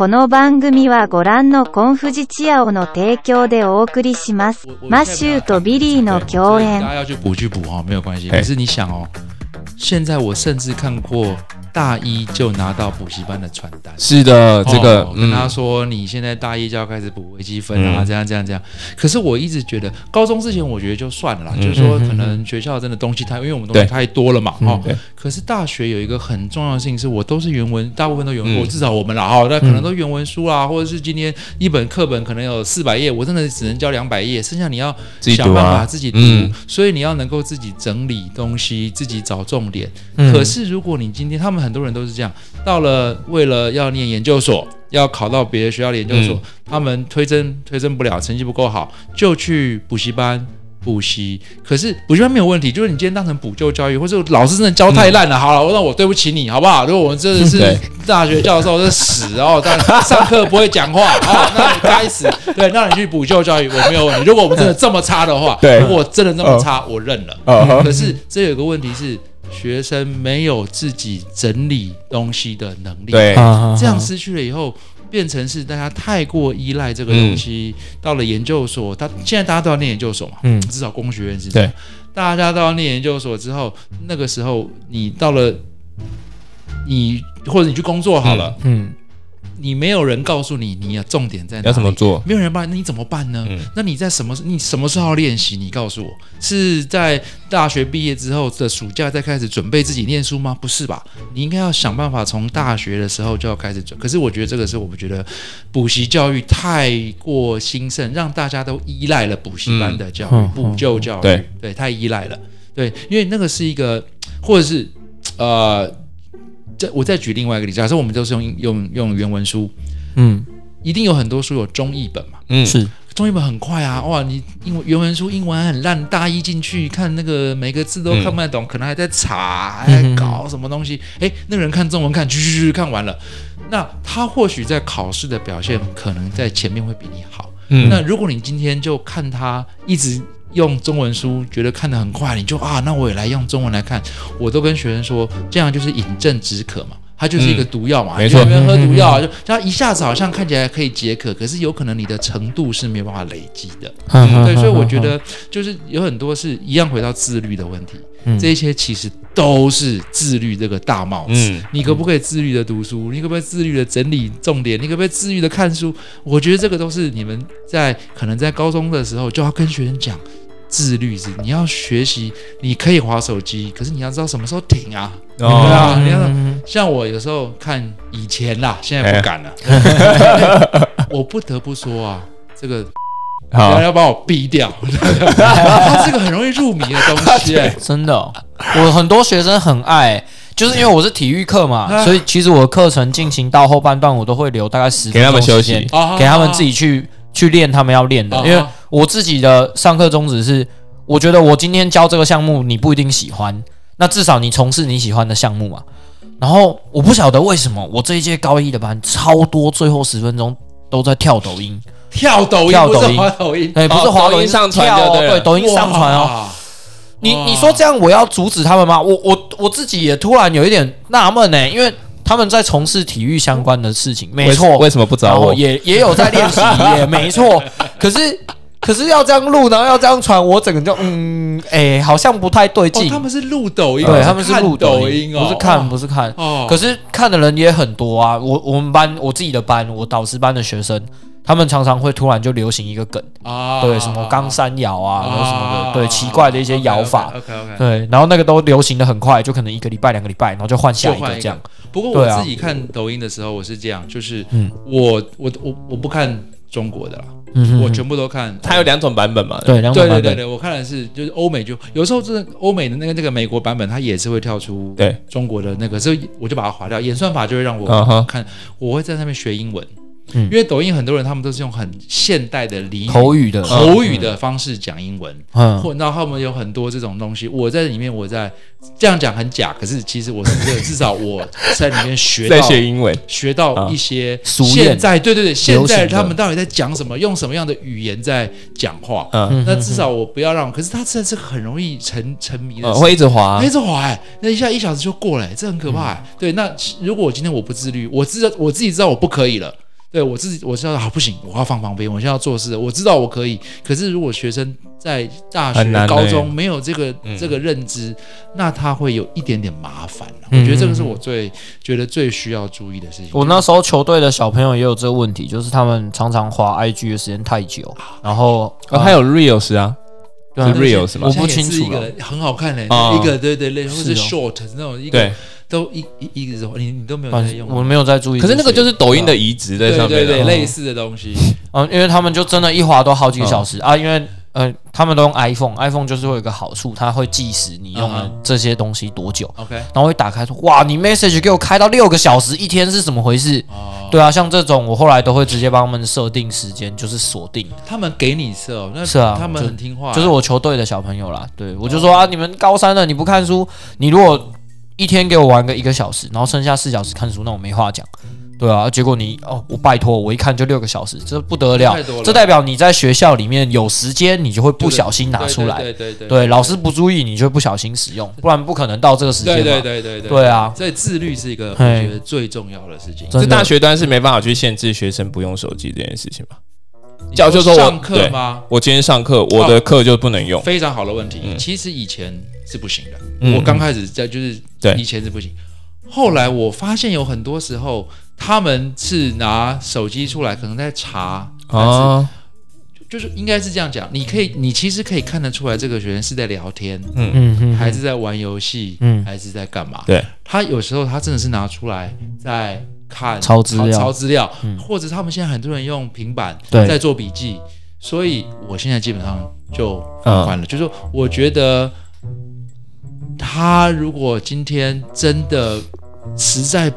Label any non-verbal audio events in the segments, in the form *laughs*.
この番組はご覧のコンフジチアオの提供でお送りします。マッシューとビリーの共演大。家要去补去补哈，没有关系。嘿可是你想哦，现在我甚至看过大一就拿到补习班的传单。是的，这个哦、跟他嗯，说你现在大一就要开始补微积分啊，嗯。这样这样这样。可是我一直觉得高中之前我觉得就算了啦，嗯。就是说可能学校真的东西太，因为我们东西太多了嘛，哈、对。可是大学有一个很重要的事情是我都是原文，大部分都原文，嗯。我至少我们啦哈，那可能都原文书啦，或者是今天一本课本可能有四百页，我真的只能教两百页，剩下你要想办法自己读，嗯。所以你要能够自己整理东西，自己找重点。嗯。可是如果你今天，他们很多人都是这样，到了为了要念研究所，要考到别的学校的研究所，嗯他们推甄推甄不了，成绩不够好，就去补习班。补习，可是补习班没有问题，就是你今天当成补救教育，或者老师真的教太烂了，好了，那我对不起你，好不好？如果我们真的是大学教授是死哦，但上课不会讲话哦，那你该死。对，那你去补救教育我没有问题。如果我们真的这么差的话，对如果真的这么差，我认了。可是这有个问题是，学生没有自己整理东西的能力，对，这样失去了以后，变成是大家太过依赖这个东西。到了研究所，他现在大家都要念研究所嘛，嗯。至少工学院是这样。大家都要念研究所之后，那个时候你到了你或者你去工作好了，嗯，你没有人告诉你你要重点在哪里，要怎么做？没有人帮你，那你怎么办呢？嗯那你在什么？你什么时候要练习？你告诉我，是在大学毕业之后的暑假再开始准备自己念书吗？不是吧？你应该要想办法从大学的时候就要开始准。可是我觉得这个是我们觉得补习教育太过兴盛，让大家都依赖了补习班的教育、嗯补救教育，对对，太依赖了。对，因为那个是一个，或者是呃，这我再举另外一个例子，假设我们都是用用用原文书，嗯，一定有很多书有中译本嘛。嗯，是，中译本很快啊，哇！你英文原文书英文还很烂，大一进去看那个每个字都看不太懂，可能还在查，还在搞什么东西。诶，那个人看中文看，去去去看完了，那他或许在考试的表现可能在前面会比你好。嗯那如果你今天就看他一直用中文书，觉得看得很快，你就啊，那我也来用中文来看。我都跟学生说，这样就是饮鸩止渴嘛。它就是一个毒药嘛，没错你在那边喝毒药啊，就它一下子好像看起来可以解渴，可是有可能你的程度是没有办法累积的。嗯对，所以我觉得就是有很多是一样回到自律的问题，嗯这些其实都是自律这个大帽子。嗯你可不可以自律的读书？你可不可以自律的整理重点？你可不可以自律的看书？我觉得这个都是你们在可能在高中的时候就要跟学生讲。自律是你要学习，你可以划手机，可是你要知道什么时候停啊。啊，你要嗯。像我有时候看以前啦，现在不敢了。*laughs* 我不得不说啊，这个 *laughs* 好。要，要把我逼掉，它是个很容易入迷的东西、*laughs* 欸。真的哦、我很多学生很爱，就是因为我是体育课嘛，啊所以其实我的课程进行到后半段，我都会留大概十给他们休息。给他们自己去去练他们要练的。啊因为我自己的上课宗旨是，我觉得我今天教这个项目你不一定喜欢，那至少你从事你喜欢的项目嘛。然后我不晓得为什么我这一届高一的班超多，最后十分钟都在跳抖音，跳抖音，跳抖音滑抖音，哎，不是哦滑音抖音上传跳哦对对，抖音上传哦。你你说这样我要阻止他们吗？我我我自己也突然有一点纳闷呢，因为他们在从事体育相关的事情，没为错，为什么不找我？也也有在练习，也没错。*laughs* 可是可是要这样录，然后要这样传，我整个就嗯，哎、好像不太对哦，劲。他们是录抖音，对，不他们是看录抖音，哦，不是看，不是看。哦。可是看的人也很多啊。我我们班我自己的班，我导师班的学生，他们常常会突然就流行一个梗，啊，对，什么冈山摇啊，然后什么的，对，奇啊怪的一些摇法。OK OK，对，然后那个都流行的很快，就可能一个礼拜、两个礼拜，然后就换下一一个这样。不过我自己看抖音的时候，我是这样，就是嗯我我我我不看中国的啦，嗯我全部都看。它有两种版本嘛？对两种版本，对对对对，我看的是就是欧美就有时候真的欧美的那个那个美国版本，它也是会跳出对中国的那个，所以我就把它划掉。演算法就会让嗯我哼看，我会在上面学英文，嗯。因为抖音很多人他们都是用很现代的俚语口语的，口语的方式讲英文，嗯，或然后他们有很多这种东西，我在里面我在这样讲很假，可是其实我是这至少我在里面学在到学英文，学到一些现在对对对，现在他们到底在讲什么，用什么样的语言在讲话。嗯，那至少我不要让，可是他真的是很容易沉沉迷的会一直滑一，直滑哎，那一下一小时就过了哎，这很可怕哎。对，那如果我今天我不自律，我知道我自己知道我不可以了，对我自己我知道啊，不行，我要放旁边，我现在要做事，我知道我可以。可是如果学生在大学、欸高中没有这个、嗯这个认知，那他会有一点点麻烦、啊。嗯我觉得这个是我最觉得最需要注意的事情。我那时候球队的小朋友也有这个问题，就是他们常常滑 IG 的时间太久，然后哦，还有 reels 啊，对啊。是 real 是吗我？不清楚了。很好看的、哦一个，对对对，或是是 short 那种一个对，都一一一直你你都没有用我没有在注意。可是那个就是抖音的移植在对上面的对对类似的东西。嗯，因为他们就真的一滑都好几个小嗯时、啊，因为呃，他们都用 iPhone，iPhone 就是会有一个好处，它会计时你用了嗯这些东西多久，OK，然后会打开说，哇，你 message 给我开到六个小时，一天是怎么回事？哦，对啊，像这种我后来都会直接帮他们设定时间，就是锁定，他们给你设哦，那是啊他们很听话，就是我球队的小朋友啦，对我就说啊，你们高三了，你不看书，你如果一天给我玩个一个小时，然后剩下四小时看书，那我没话讲。对啊，结果你哦，我拜托，我一看就六个小时，这不得了了，这代表你在学校里面有时间，你就会不小心拿出来。对对对对对，老师不注意，你就会不小心使用，不然不可能到这个时间对嘛。对对对对对啊所以自律是一个我觉得最重要的事情。这大学端是没办法去限制学生不用手机这件事情吧？你教就说我上课吗？我今天上课，我的课就不能用。非常好的问题。嗯其实以前是不行的，嗯我刚开始在就是对以前是不行，后来我发现有很多时候他们是拿手机出来，可能在查哦，就是应该是这样讲，你可以，你其实可以看得出来，这个学生是在聊天，嗯，嗯嗯，还是在玩游戏，嗯。还是在干嘛？对，他有时候他真的是拿出来在看抄资料。抄资料，嗯。或者他们现在很多人用平板在做笔记，所以我现在基本上就嗯。放宽了，就是说我觉得他如果今天真的实在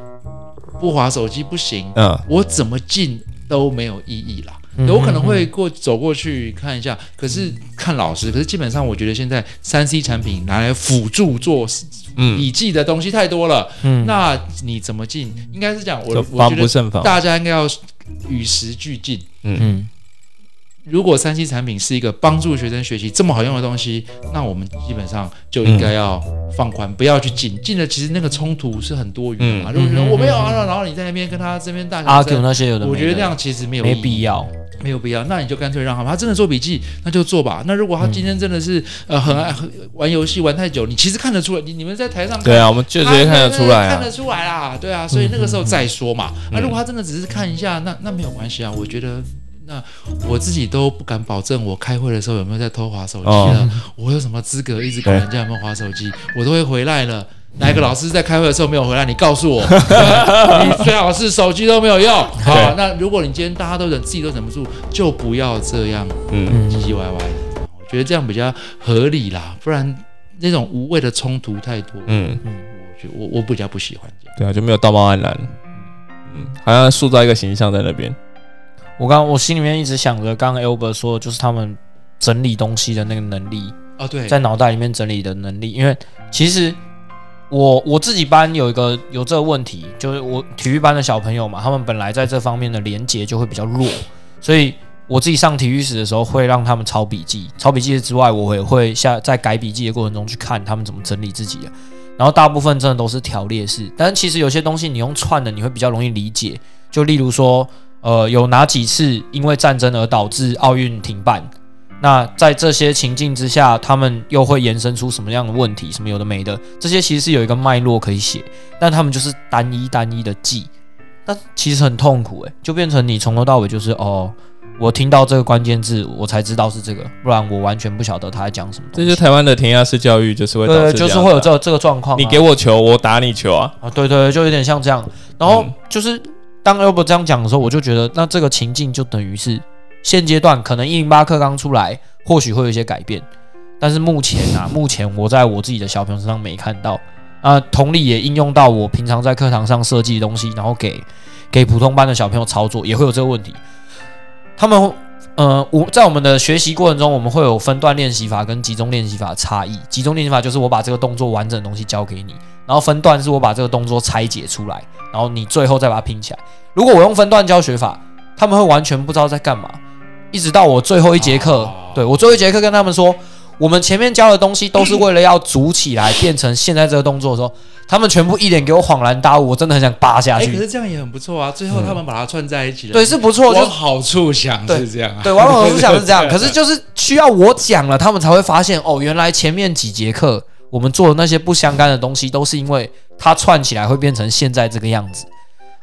不划手机不行，嗯，我怎么进都没有意义啦。嗯有可能会过走过去看一下，可是看老师。可是基本上，我觉得现在三 C 产品拿来辅助做嗯，笔记的东西太多了。嗯那你怎么进？应该是讲我防我觉得不胜防。大家应该要与时俱进。嗯嗯如果三 C 产品是一个帮助学生学习这么好用的东西，那我们基本上就应该要放宽，不要去进。进了，其实那个冲突是很多余的嘛。嗯如果说嗯我没有啊，然后你在那边跟他这边大小，argue 声，那些有的，我觉得那样其实没有没必要。没有必要，那你就干脆让他们，他真的做笔记，那就做吧。那如果他今天真的是、呃很爱玩游戏玩太久，你其实看得出来，你你们在台上看对啊，我们就直接看得出来啊看得。出来啦，对啊，所以那个时候再说嘛。那、嗯如果他真的只是看一下，那那没有关系啊，我觉得。那我自己都不敢保证，我开会的时候有没有在偷划手机了。哦我有什么资格一直管人家有没有划手机？我都会回来了。哪一个老师在开会的时候没有回来？你告诉我，*laughs* 你最好是手机都没有用。好，那如果你今天大家都忍，自己都忍不住，就不要这样嗯，唧唧歪歪的。我觉得这样比较合理啦，不然那种无谓的冲突太多。嗯，我觉得我我比较不喜欢这样。对啊，就没有道貌岸然。嗯，好像塑造一个形象在那边。我刚我心里面一直想着，刚刚 Albert 说的就是他们整理东西的那个能力，哦，对，在脑袋里面整理的能力。因为其实我我自己班有一个有这个问题，就是我体育班的小朋友嘛，他们本来在这方面的连接就会比较弱，所以我自己上体育史的时候会让他们抄笔记，抄笔记之外，我也会下在改笔记的过程中去看他们怎么整理自己的。然后大部分真的都是条列式，但是其实有些东西你用串的，你会比较容易理解。就例如说，呃，有哪几次因为战争而导致奥运停办？那在这些情境之下，他们又会延伸出什么样的问题？什么有的没的，这些其实是有一个脉络可以写，但他们就是单一单一的记，那其实很痛苦诶、就变成你从头到尾就是哦，我听到这个关键字，我才知道是这个，不然我完全不晓得他在讲什么。这就是台湾的填鸭式教育，就是会导对，致就是会有这这个状况啊、你给我球，我打你球啊。啊，对对，就有点像这样。然后嗯就是当 Albert 这样讲的时候，我就觉得那这个情境就等于是现阶段可能一零八课刚出来，或许会有一些改变，但是目前啊，*laughs* 目前我在我自己的小朋友身上没看到啊。同理也应用到我平常在课堂上设计的东西，然后给给普通班的小朋友操作，也会有这个问题。他们呃，我在我们的学习过程中，我们会有分段练习法跟集中练习法的差异。集中练习法就是我把这个动作完整的东西教给你，然后分段是我把这个动作拆解出来，然后你最后再把它拼起来。如果我用分段教学法，他们会完全不知道在干嘛，一直到我最后一节课，哦对我最后一节课跟他们说，我们前面教的东西都是为了要组起来变成现在这个动作的时候，他们全部一脸给我恍然大悟，我真的很想扒下哎，可。是这样也很不错啊。最后他们把它串在一起了，对，是不错，就往好处想对是这样啊。对，往往是想是这样，*laughs* 可是就是需要我讲了，他们才会发现哦，原来前面几节课我们做的那些不相干的东西，都是因为它串起来会变成现在这个样子。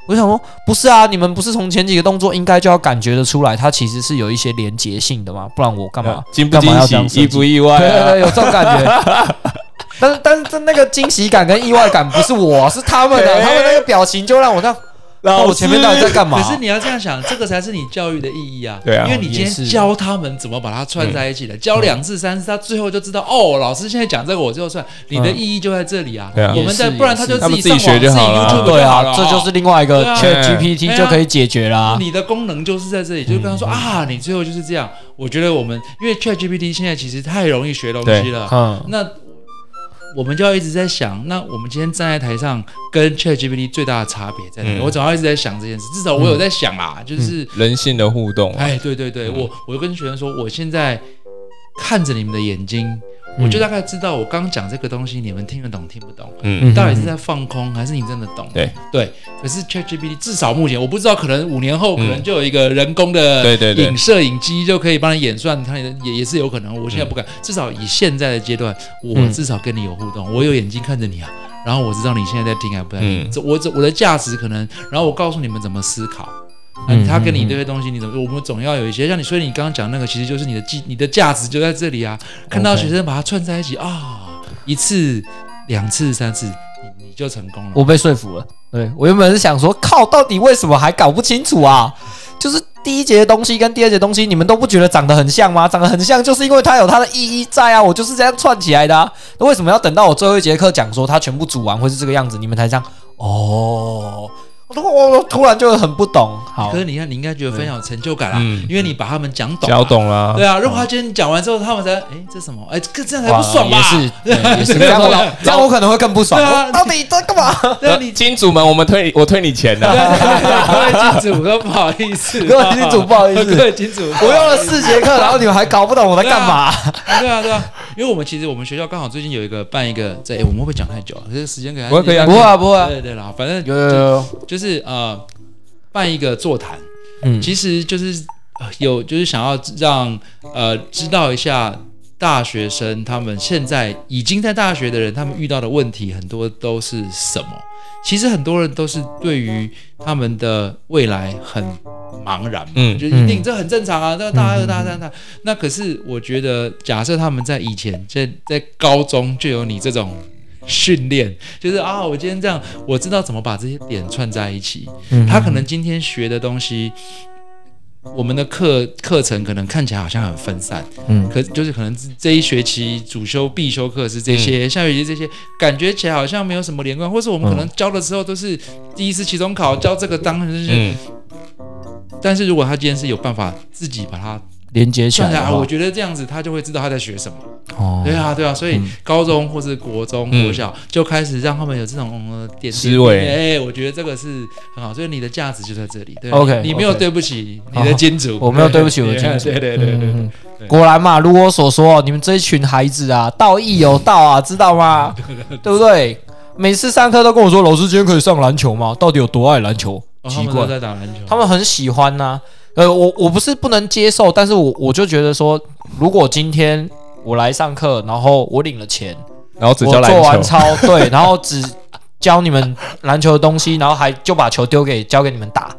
我想说，不是啊，你们不是从前几个动作应该就要感觉得出来，它其实是有一些连结性的吗？不然我干嘛？惊不干嘛要这惊喜，样设计意不意外对对啊？对，有这种感觉。*laughs* 但是但是这那个惊喜感跟意外感不是我，是他们的，哎 *laughs* 他们那个表情就让我这样，那我前面到底在干嘛？可是你要这样想，这个才是你教育的意义啊！对啊因为你今天教他们怎么把它串在一起的，教两次三次，他最后就知道哦，老师现在讲这个我就算，你的嗯意义就在这里啊。对啊我们在不然他就他们己上网自己学就好了自己 YouTube 对啊就好了，这就是另外一个对啊 Chat 对 GPT 啊就可以解决啦。你的功能就是在这里，就是跟他说啊，你最后就是这样。我觉得我们因为 Chat GPT 现在其实太容易学东西了，嗯，那我们就要一直在想，那我们今天站在台上跟 Chat GPT 最大的差别在哪里？嗯我总要一直在想这件事，至少我有在想啦，就是。人性的互动啊，哎，对对对，嗯我我就跟学生说，我现在看着你们的眼睛，嗯我就大概知道我刚讲这个东西，你们听得懂听不懂，嗯。嗯。到底是在放空还是你真的懂？对。对。可是 ChatGPT 至少目前我不知道，可能五年后可能嗯就有一个人工的对对对。影摄影机就可以帮你演算，它也也也是有可能。我现在嗯不敢，至少以现在的阶段，我嗯至少跟你有互动，我有眼睛看着你啊，然后我知道你现在在听还不在听，嗯。这我这我的价值可能，然后我告诉你们怎么思考。那嗯他跟你嗯这些东西，你怎么？我们总要有一些，像你，所以你刚刚讲那个，其实就是你的价，你的价值就在这里啊。看到学生把它串在一起啊，一次、两次、三次，你你就成功了。我被说服了。对我原本是想说，靠，到底为什么还搞不清楚啊？就是第一节的东西跟第二节东西，你们都不觉得长得很像吗？长得很像，就是因为它有它的意义在啊。我就是这样串起来的啊。那为什么要等到我最后一节课讲说它全部组完会是这个样子，你们才这样？哦，我我我突然就很不懂。好可，是你看，你应该觉得非常有成就感啦，嗯因为你把他们讲懂、讲。懂了，对啊，如果他今天讲完之后，他们才哎这什么？哎，这这样才不爽吧？也是，*laughs* 对也是这样我，这样我可能会更不爽。对啊我到底在干嘛？对啊，你 *laughs* 金主们，我们退我退你钱对的，各位金主哥不好意思，各位金主不好意思各位金主，我用了四节课，然后你们还搞不懂我在干嘛？对啊，对啊，因为我们其实我们学校刚好最近有一个办一个，这哎，我们会不会讲太久啊？这个时间给他不会可以啊不会啊，不会啊，对对啦，反正有有有，就是呃，办一个座谈，嗯其实就是呃有就是想要让呃知道一下大学生他们现在已经在大学的人，他们遇到的问题很多都是什么？其实很多人都是对于他们的未来很茫然嘛，嗯就一定嗯这很正常啊，这个大二、嗯大三、大三。那可是我觉得，假设他们在以前在在高中就有你这种训练，就是啊，我今天这样，我知道怎么把这些点串在一起。嗯他可能今天学的东西，我们的课课程可能看起来好像很分散，嗯。可就是可能这一学期主修必修课是这些，下学期这些，感觉起来好像没有什么连贯，或是我们可能教的时候都是第一次期中考教这个当然是，嗯，但是如果他今天是有办法自己把它连接起来，的话我觉得这样子他就会知道他在学什么。哦对啊，对啊，所以嗯高中或是国中、嗯国小就开始让他们有这种呃点思维哎，我觉得这个是很好，所以你的价值就在这里。对 OK，你没有对不起你的金主，我没有对不起我的金主 *laughs* 对对对对果然嘛，如我所说，你们这一群孩子啊，道义有道啊，知道吗？*laughs* 对不对？每次上课都跟我说，老师今天可以上篮球吗？到底有多爱篮球？奇怪在打篮球，他们很喜欢呐、呃，我我不是不能接受，但是我我就觉得说，如果今天我来上课，然后我领了钱，然后只我教做完篮球，操，对，然后只教你们篮球的东西，然后还就把球丢给交给你们打，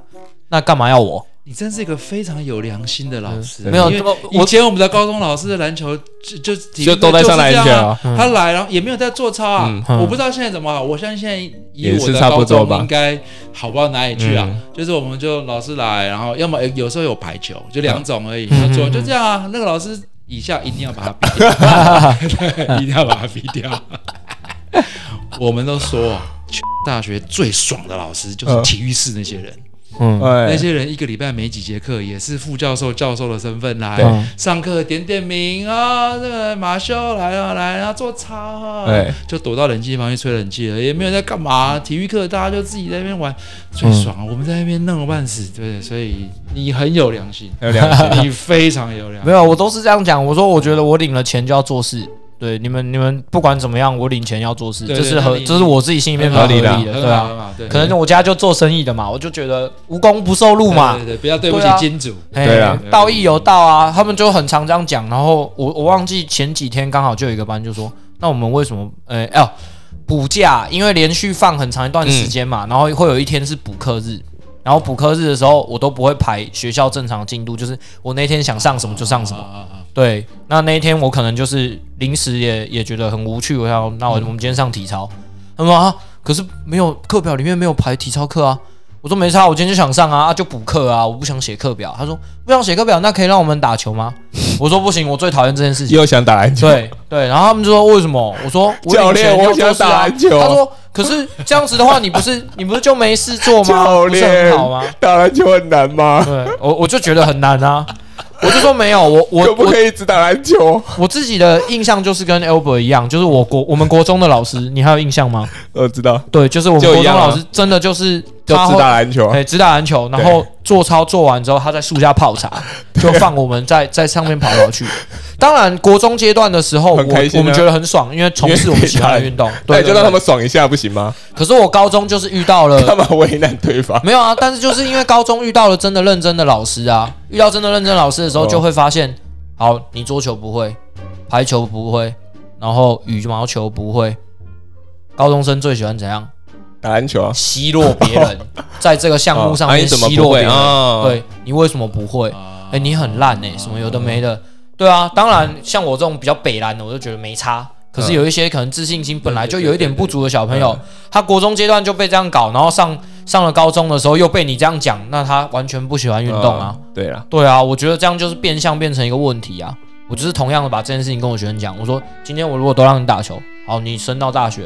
那干嘛要我？你真是一个非常有良心的老师。没有以前我们的高中老师的篮球就就就都在上篮球他来然后也没有在做操啊我不知道现在怎么好，我相信现在以也是差我的高不多吧中应该好不到哪里去啊嗯。就是我们就老师来，然后要么有时候有排球，就两种而已，做嗯就这样啊。那个老师以下一定要把他逼掉，*laughs* 对，一定要把他逼掉。我们都说，大学最爽的老师就是嗯体育室那些人。嗯，那哎，些人一个礼拜没几节课，也是副教授、教授的身份来上课，点点名啊，这个马修来啊，来啊，做操啊，哎就躲到冷气房去吹冷气了，也没有在干嘛。体育课大家就自己在那边玩，最爽。我们在那边弄了半死，对，所以你很有良心，有良心，你非常有良心。没有，我都是这样讲。我说，我觉得我领了钱就要做事。对你们，你们不管怎么样，我领钱要做事，对这是合，这是我自己心里面合理的，对啊。对，可能我家就做生意的嘛，我就觉得无功不受禄嘛对，不要对不起金主。嘿对啊道义有道啊，他们就很常这样讲。然后我我忘记前几天刚好就有一个班就说，那我们为什么呃哦补假？因为连续放很长一段时间嘛，然后会有一天是补课日。然后补课日的时候，我都不会排学校正常进度，就是我那天想上什么就上什么。对，那那一天我可能就是临时也也觉得很无趣，我想那我我们今天上体操，他们说啊，可是没有课表里面没有排体操课啊。我说没差，我今天就想上啊，啊就补课啊，我不想写课表。他说不想写课表，那可以让我们打球吗？*laughs* 我说不行，我最讨厌这件事情。又想打篮球，对对，然后他们就说为什么？我说我 *laughs* 教练我想打篮球他说可是这样子的话，你不是你不是就没事做吗？教练好吗？打篮球很难吗？对我我就觉得很难啊，我就说没有，我我可不可以只打篮球？我自己的印象就是跟 Albert 一样，就是我国我们国中的老师，你还有印象吗？*laughs* 我知道，对，就是我们国中老师真的就是就只打篮球。哎，只打篮球，然后做操做完之后，他在树下泡茶，就放我们在在上面跑来跑去。当然，国中阶段的时候，我们觉得很爽，因为从事我们喜欢的运动。对，就让他对。们爽一下不行吗？可是我高中就是遇到了干嘛为难对方？没有啊，但是就是因为高中遇到了真的认真的老师啊，遇到真的认真的老师的时候，哦就会发现，好，你桌球不会，排球不会，然后羽毛球不会，高中生最喜欢怎样？打篮球啊？奚落别人，*laughs* 在这个项目上面奚落别人。对你为什么不会？啊哎、你很烂哎、什么有的没的。对啊，当然像我这种比较北蓝的，我就觉得没差。可是有一些可能自信心本来就有一点不足的小朋友，他国中阶段就被这样搞，然后上上了高中的时候又被你这样讲，那他完全不喜欢运动啊。嗯对啊，对啊，我觉得这样就是变相变成一个问题啊。我就是同样的把这件事情跟我学生讲，我说今天我如果都让你打球，好，你升到大学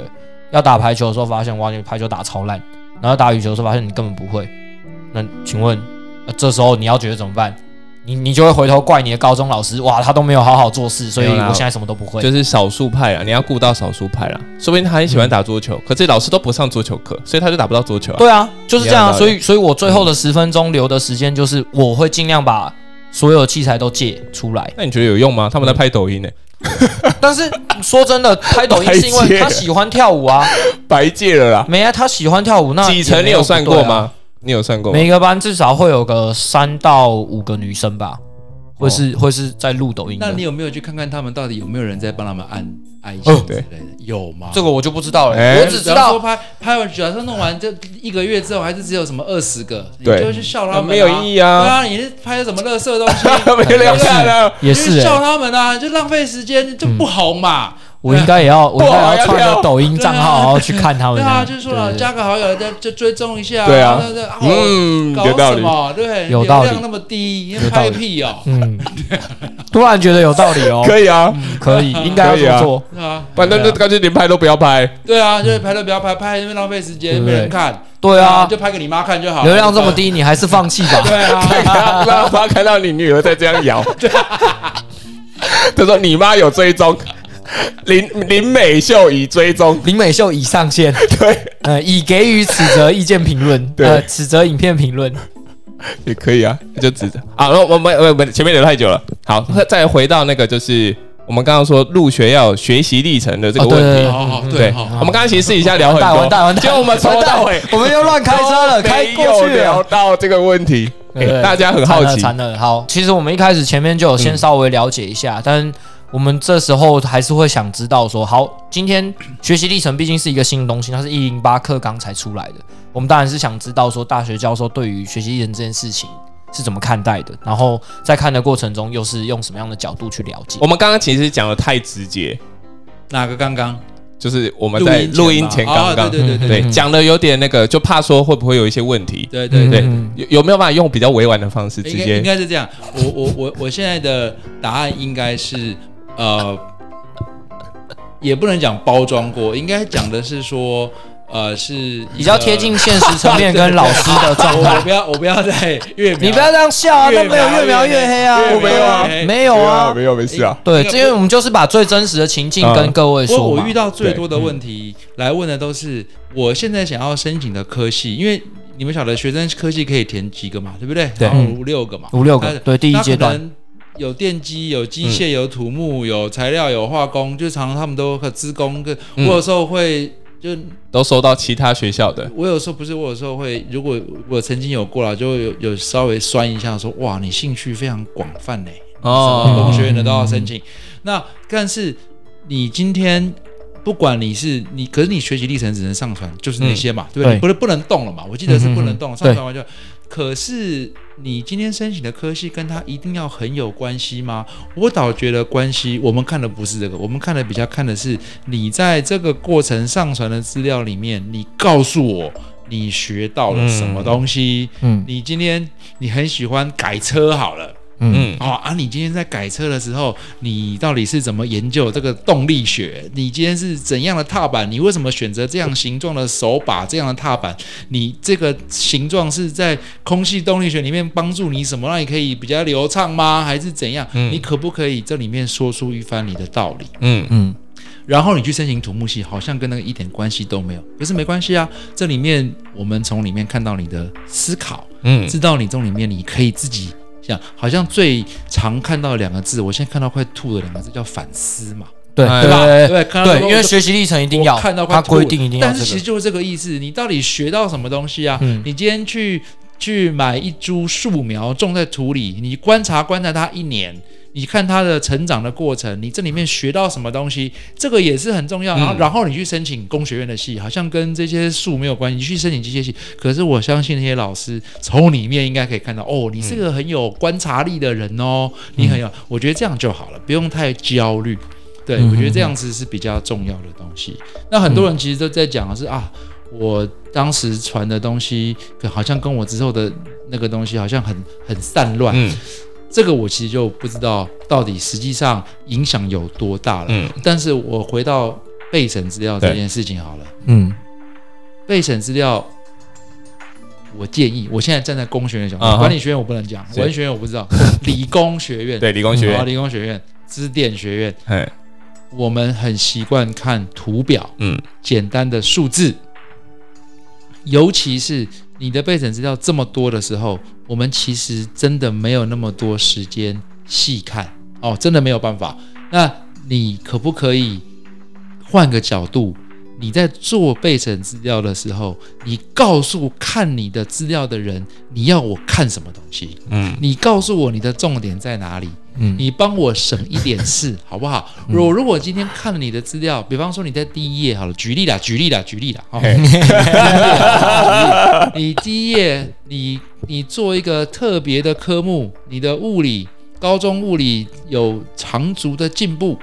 要打排球的时候，发现哇，你排球打超烂，然后打羽球的时候发现你根本不会，那请问，呃这时候你要觉得怎么办？你你就会回头怪你的高中老师，哇，他都没有好好做事，所以我现在什么都不会。就是少数派啊，你要顾到少数派啦。说不定他很喜欢打桌球，可是老师都不上桌球课，所以他就打不到桌球啊。对啊，就是这样所以，所以我最后的十分钟留的时间，就是我会尽量把所有器材都借出来。那你觉得有用吗？他们在拍抖音呢，*laughs* 但是说真的，拍抖音是因为 *laughs* 他喜欢跳舞啊，白借了啦。没啊，他喜欢跳舞，那几层你有算？过吗？你有算过吗？每个班至少会有个三到五个女生吧，会是或是在录抖音那你。有没有去看看他们到底有没有人在帮他们按爱哦心之类的？有吗？这个我就不知道了，哎我只知道拍拍完，假设弄完这一个月之后，还是只有什么二十个，你就会去笑他们、啊，没有意义啊对啊，啊，你是拍什么垃圾东西？*laughs* 没人看啊。*laughs* 也是你笑欸，他们啊，就浪费时间，就不好嘛。我应该也要，*laughs* 我应该也要要创跳个抖音账号，然后去看他们。对啊，就是说加个好友，再就追踪一下。对啊对对，啊嗯，有道理。对，有道理流量那么低，有道理拍屁哦。嗯，突然觉得有道理哦，*laughs* 可以啊，可以，应该要做。啊，反正就干脆连拍都不要拍。对啊，就是拍都不要拍，拍因为浪费时间，没人看。对啊，就拍给你妈看就好。流量这么，低，你还是放弃吧。*laughs* 对啊，让让妈看到你女儿在这样摇。他说：“你妈有追踪，*laughs* 林林美秀已追踪。*laughs* 林美秀已上线，*laughs* 对，呃，已给予此则意见评论，对呃，此则影片评论。也可以啊，就指着啊。然后我们我们前面聊太久了，好，再回到那个就是我们刚刚说入学要有学习历程的这个问题。哦，对我们刚刚其实私底下聊很完蛋多，完蛋完蛋，结果我们从头到尾我们又乱开车了，都开过没有去。聊到这个问题，大家很好奇。惨了，好，其实我们一开始前面就有先稍微了解一下，但我们这时候还是会想知道说，好，今天学习历程毕竟是一个新的东西，它是一零八课纲才出来的，我们当然是想知道说，大学教授对于学习历程这件事情是怎么看待的，然后在看的过程中又是用什么样的角度去了解我。们刚刚其实讲的太直接，哪个刚刚？就是我们在录音前刚刚哦对对对对嗯讲的有点那个，就怕说会不会有一些问题。对对对。嗯有有没有办法用比较委婉的方式直应该应？该是这样，我我我我现在的答案应该是呃，也不能讲包装过，应该讲的是说，呃是比较贴近现实层面跟老师的状态。我不。要我不要再越描你不要这样笑啊，越那没有越描越黑啊，我没有啊没有啊，没有没事啊。对，那个因为我们就是把最真实的情境跟各位说嘛。我遇到最多的问题来问的都是我现在想要申请的科系，因为你们晓得学生科系可以填几个嘛，对不对？对。五六个嘛，五六个，对，第一阶段，有电机、有机械、有土木、有材料、有化工，就常常他们都和资工。个我嗯有时候会就都收到其他学校的，我有时候不是，我有时候会，如果我曾经有过了，就有有稍微酸一下说，哇，你兴趣非常广泛呢，哦工学院的都要申请。那但是你今天不管你是你，可是你学习历程只能上传，就是那些嘛，对不对？不是不能动了嘛？我记得是不能动，上传完就。可是你今天申请的科系跟他一定要很有关系吗？我倒觉得关系，我们看的不是这个，我们看的比较看的是你在这个过程上传的资料里面，你告诉我你学到了什么东西。嗯你今天你很喜欢改车好了。嗯嗯哦啊！你今天在改车的时候，你到底是怎么研究这个动力学？你今天是怎样的踏板？你为什么选择这样形状的手把、这样的踏板？你这个形状是在空气动力学里面帮助你什么，让你可以比较流畅吗？还是怎样？嗯你可不可以这里面说出一番你的道理？嗯嗯然后你去申请土木系，好像跟那个一点关系都没有。可是没关系啊，这里面我们从里面看到你的思考，嗯知道你从里面你可以自己想，好像最常看到两个字，我现在看到快吐的两个字叫反思嘛，对哎对吧？对对，看到对，因为学习历程一定要看到，快它规定一定要这个。但是其实就是这个意思，你到底学到什么东西啊？嗯你今天去去买一株树苗种在土里，你观察观察它一年。你看它的成长的过程，你这里面学到什么东西，这个也是很重要。然后，嗯然后你去申请工学院的系，好像跟这些树没有关系。你去申请机械系，可是我相信那些老师从里面应该可以看到，哦，你是个很有观察力的人哦，你很有，我觉得这样就好了，不用太焦虑。对，嗯我觉得这样子是比较重要的东西。那很多人其实都在讲的是啊，我当时传的东西，可好像跟我之后的那个东西好像很很散乱。嗯。这个我其实就不知道到底实际上影响有多大了。嗯。但是我回到备审资料这件事情好了，嗯。备审资料。我建议，我现在站在工学院角度啊哈。管理学院我不能讲，文学院我不知道，*laughs* 理工学院，对理工学院，理工学院、资电学院，哎我们很习惯看图表，嗯。简单的数字，尤其是你的备审资料这么多的时候，我们其实真的没有那么多时间细看哦，真的没有办法。那你可不可以换个角度？你在做备审资料的时候，你告诉看你的资料的人，你要我看什么东西？嗯你告诉我你的重点在哪里？嗯你帮我省一点事，好不好？我如果今天看了你的资料，比方说你在第一页好了，举例啦，举例啦，举例啦，好、嘿你第一页，你你做一个特别的科目，你的物理高中物理有长足的进步，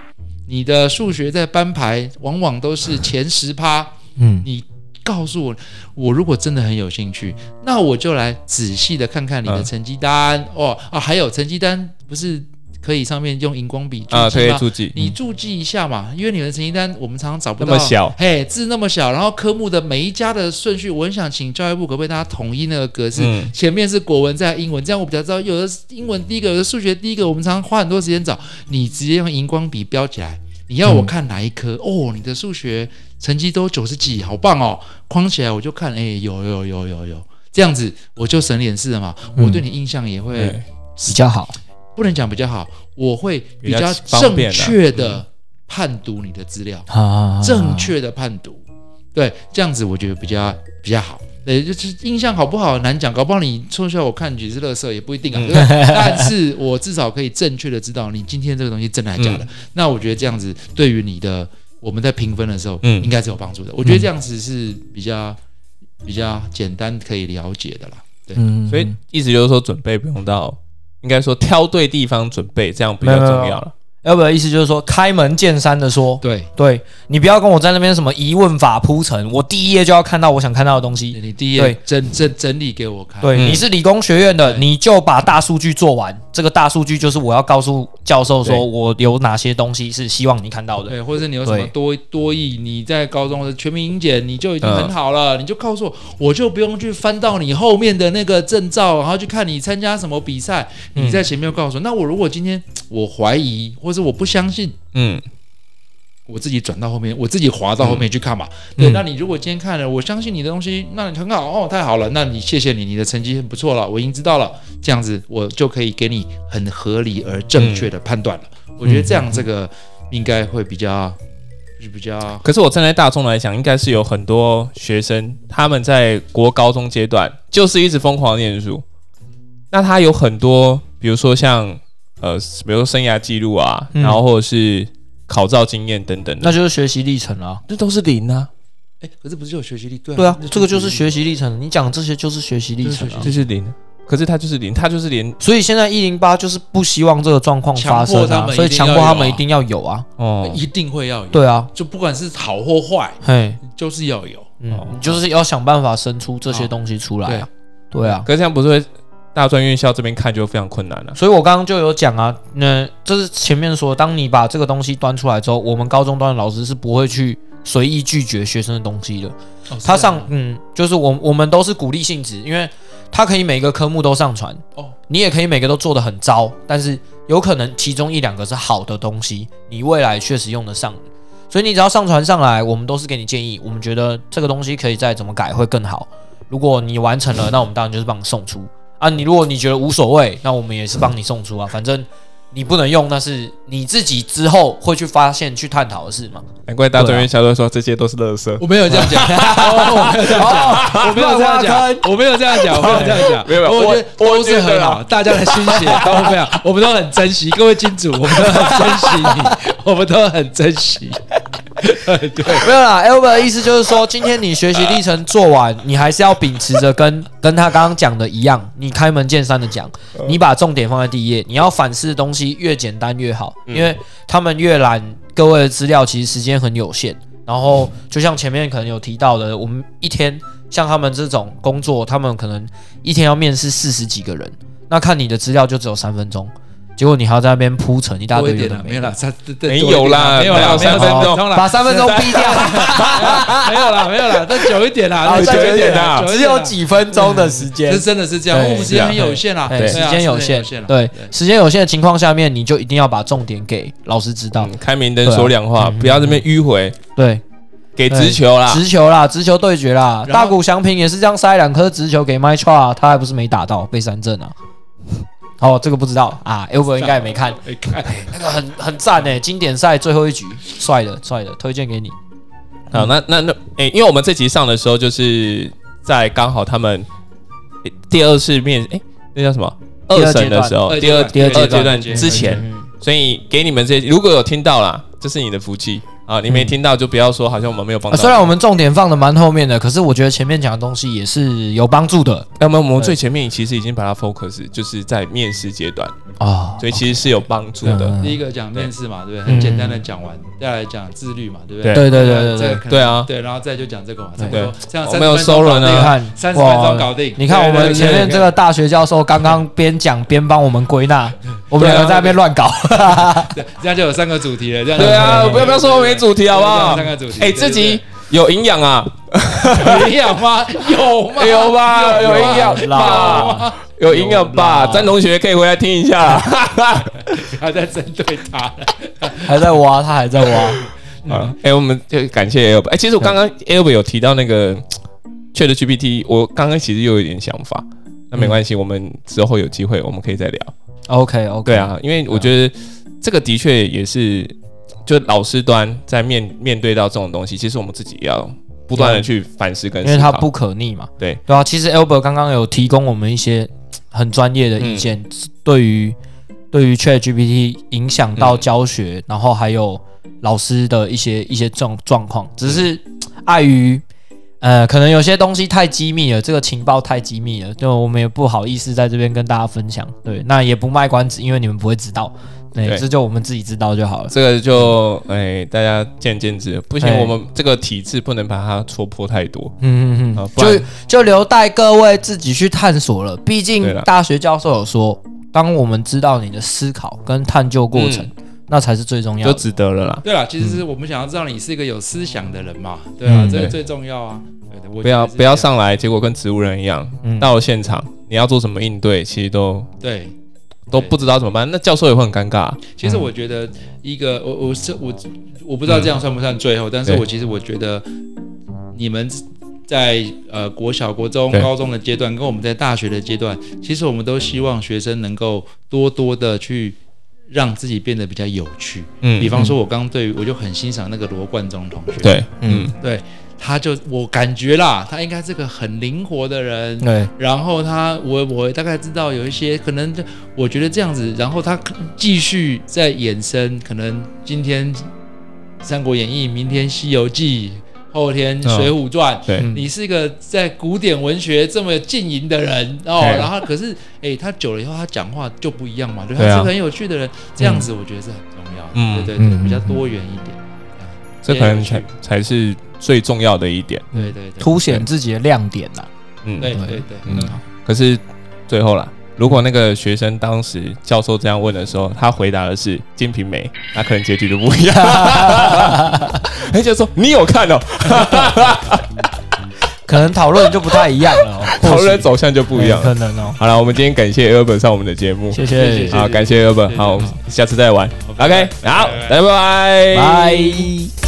你的数学在班排往往都是前十趴，嗯。你告诉我，我如果真的很有兴趣，那我就来仔细的看看你的嗯。成绩单、哦啊，还有成绩单不是可以上面用荧光笔注啊，记吗？可以注记，你注记一下嘛，因为你的成绩单我们常常找不到，那么小嘿，字那么小，然后科目的每一家的顺序，我很想请教育部可不可以大家统一那个格式，嗯前面是国文，再来英文，这样我比较知道，有的是英文第一个，有的数学第一个，我们常常花很多时间找，你直接用荧光笔标起来，你要我看哪一科？哦，你的数学成绩都九十几，好棒哦，框起来我就看，哎，有有有有有，这样子我就省脸事了嘛，嗯我对你印象也会。比较好。不能讲比较好，我会比较正确的判读你的资料，啊，正确的判读，对，这样子我觉得比较比较好。对，就是印象好不好难讲，搞不好你冲出来我看只是垃圾也不一定啊，嗯 *laughs* 对不对？但是我至少可以正确的知道你今天这个东西真的还是假的。那我觉得这样子对于你的我们在评分的时候，嗯应该是有帮助的。我觉得这样子是比较比较简单可以了解的啦。对，嗯，所以意思就是说准备不用到，应该说挑对地方准备，这样比较重要了。Albert 的意思就是说，开门见山的说，对，对你不要跟我在那边什么疑问法铺陈，我第一页就要看到我想看到的东西。你第一页整整整理给我看。对，嗯你是理工学院的，你就把大数据做完。这个大数据就是我要告诉教授说，我有哪些东西是希望你看到的。对，或者是你有什么多多义，你在高中的全民英检你就已经嗯很好了，你就告诉我，我就不用去翻到你后面的那个证照，然后去看你参加什么比赛，嗯你在前面告诉我。那我如果今天我怀疑，或者我不相信，嗯，我自己转到后面，我自己滑到后面去看嘛。嗯。对，那你如果今天看了，我相信你的东西，那你很好哦，太好了，那你谢谢你，你的成绩很不错了，我已经知道了，这样子我就可以给你很合理而正确的判断了。我觉得这样这个应该会比较是比较可是我站在大众来讲，应该是有很多学生他们在国高中阶段就是一直疯狂念书，那他有很多，比如说像呃，比如说生涯记录啊，嗯然后或者是考照经验等等的，那就是学习历程啊。这都是零啊，哎，可是不是有学习力？对对啊，这个就是学习历程。你讲这些就是学习历程啊。这是零。可是他就是零，他就是零所以现在一零八就是不希望这个状况发生啊，强迫他们所以强迫他们一一定要有啊。哦，一定会要有，对啊，就不管是好或坏，嘿，就是要有。嗯哦，你就是要想办法生出这些东西出来啊。对啊，可是这样不是会大专院校这边看就非常困难了、所以我刚刚就有讲啊，那这是前面说，当你把这个东西端出来之后，我们高中端的老师是不会去随意拒绝学生的东西的。哦他上，嗯，就是我我们都是鼓励性质，因为他可以每个科目都上传，哦，你也可以每个都做得很糟，但是有可能其中一两个是好的东西，你未来确实用得上。所以你只要上传上来，我们都是给你建议，我们觉得这个东西可以再怎么改会更好。如果你完成了，那我们当然就是帮你送出啊。你如果你觉得无所谓，那我们也是帮你送出啊。反正你不能用，那是你自己之后会去发现、去探讨的事嘛。难怪大专院校都说这些都是垃圾。我没有这样讲，*laughs* 哦我没有这样讲，我没有这样讲，我没有这样讲，*laughs* 没有没有我觉得都是很好，大家的心血 *laughs* 都非常，我们都很珍惜，各位金主，我们都很珍惜你，我们都很珍惜。没有啦，Albert 的意思就是说，今天你学习历程做完，你还是要秉持着跟 *laughs* 跟他刚刚讲的一样，你开门见山的讲，你把重点放在第一页，你要反思的东西越简单越好，因为他们阅览各位的资料，其实时间很有限。然后就像前面可能有提到的，我们一天像他们这种工作，他们可能一天要面试四十几个人，那看你的资料就只有三分钟，结果你还要在那边铺成一大堆有的没有啦，三没有啦没有啦，没有三分钟啦把三分钟逼掉。*laughs* 没有啦，没有啦，再久一点啦，啊。再久一点啦。只有几分钟的时间。这，真的是这样，对我们时间很有限啦，时间有限，啦对，时间有限的情况下面，你就一定要把重点给老师知道，嗯，开明灯说亮话，不要这边迂回，对，给直球啦。直球啦，直球对决啦，大谷翔平也是这样塞两颗直球给 My Tra，他还不是没打到被三振啊。哦，这个不知道。啊，Elver 应该也没看，没看，那个很很赞诶，经典赛最后一局，帅的帅的，推荐给你。好，那那那，诶，因为我们这集上的时候，就是在刚好他们诶第二次面，诶，那叫什么？二二审的时候，第二第二阶段段之前，嗯，所以给你们这如果有听到啦，这是你的福气啊！你没听到就不要说好像我们没有帮。啊虽然我们重点放的蛮后面的，可是我觉得前面讲的东西也是有帮助的那么我们最前面其实已经把它 focus，就是在面试阶段，啊。所以其实是有帮助的。嗯第一个讲面试嘛，对不对？很简单的讲完，再来讲自律嘛，对不对？对对对对对对啊对，然后再就讲这个嘛，差不对多这样我们有30分钟收人啊搞定你看，三十分钟搞定。你看我们前面这个大学教授刚刚边讲边帮我们归纳，我们两个在那边乱搞。*laughs* 对这样就有三个主题了。这样对啊，不要不要说我没主题好不好？三个主题。哎，这集有营养啊，有营养吗？有吗？有吧？有营养吧？有营养吧？詹同学可以回来听一下。*laughs* 还在针对他。还在挖，他还在挖。啊，哎，我们就感谢 L。哎，其实我刚刚 L 有提到那个 Chat GPT，我刚刚其实又有一点想法。那没关系，我们之后有机会我们可以再聊。OK OK，对，啊，因为我觉得这个的确也是，就老师端在面面对到这种东西，其实我们自己也要不断的去反思跟思考。因为它不可逆嘛。对对啊，其实 Albert 刚刚有提供我们一些很专业的意见，对于对于 Chat GPT 影响到教学，然后还有老师的一些一些状状况，只是碍于。呃，可能有些东西太机密了，这个情报太机密了，就我们也不好意思在这边跟大家分享。对，那也不卖关子，因为你们不会知道。哎，对这就我们自己知道就好了。这个就哎，大家见仁见智，不行，哎我们这个体制不能把它戳破太多。嗯嗯嗯，就就留待各位自己去探索了。毕竟大学教授有说，当我们知道你的思考跟探究过程，那才是最重要就的。值得了啦。对啦，其实是我们想要知道你是一个有思想的人嘛，对啊，嗯这个最重要啊。对的，我不要觉得是不要这样上来，结果跟植物人一样，嗯到了现场你要做什么应对，其实都对。都不知道怎么办。那教授也会很尴尬。其实我觉得一个，我我是我我不知道这样算不算最后，但是对我其实我觉得你们在呃国小、国中、对高中的阶段，跟我们在大学的阶段，其实我们都希望学生能够多多的去让自己变得比较有趣。嗯比方说，我刚刚对于我就很欣赏那个罗贯中同学，对，嗯。嗯，对，他就我感觉啦，他应该是个很灵活的人，对，然后他，我我大概知道有一些可能，我觉得这样子，然后他可继续再衍生，可能今天《三国演义》，明天《西游记》，后天《水浒传》对，嗯。你是一个在古典文学这么浸淫的人哦，然后可是哎，他久了以后，他讲话就不一样嘛，对，他是个很有趣的人，这样子我觉得是很重要的，嗯。对对对，嗯。比较多元一点，这可能才才是最重要的一点。对对对，凸显自己的亮点呐。嗯，对对对对，嗯。很好，可是最后啦，如果那个学生当时教授这样问的时候，他回答的是《金瓶梅》，那可能结局就不一样。*laughs* 哎，就说你有看哦，*laughs* 可能讨论就不太一样了 *laughs* 哦，讨论走向就不一样哎可了。能哦。好了，我们今天感谢 Albert 上我们的节目，谢谢好，感谢谢好，我们下次再玩。OK，拜好，拜拜，拜。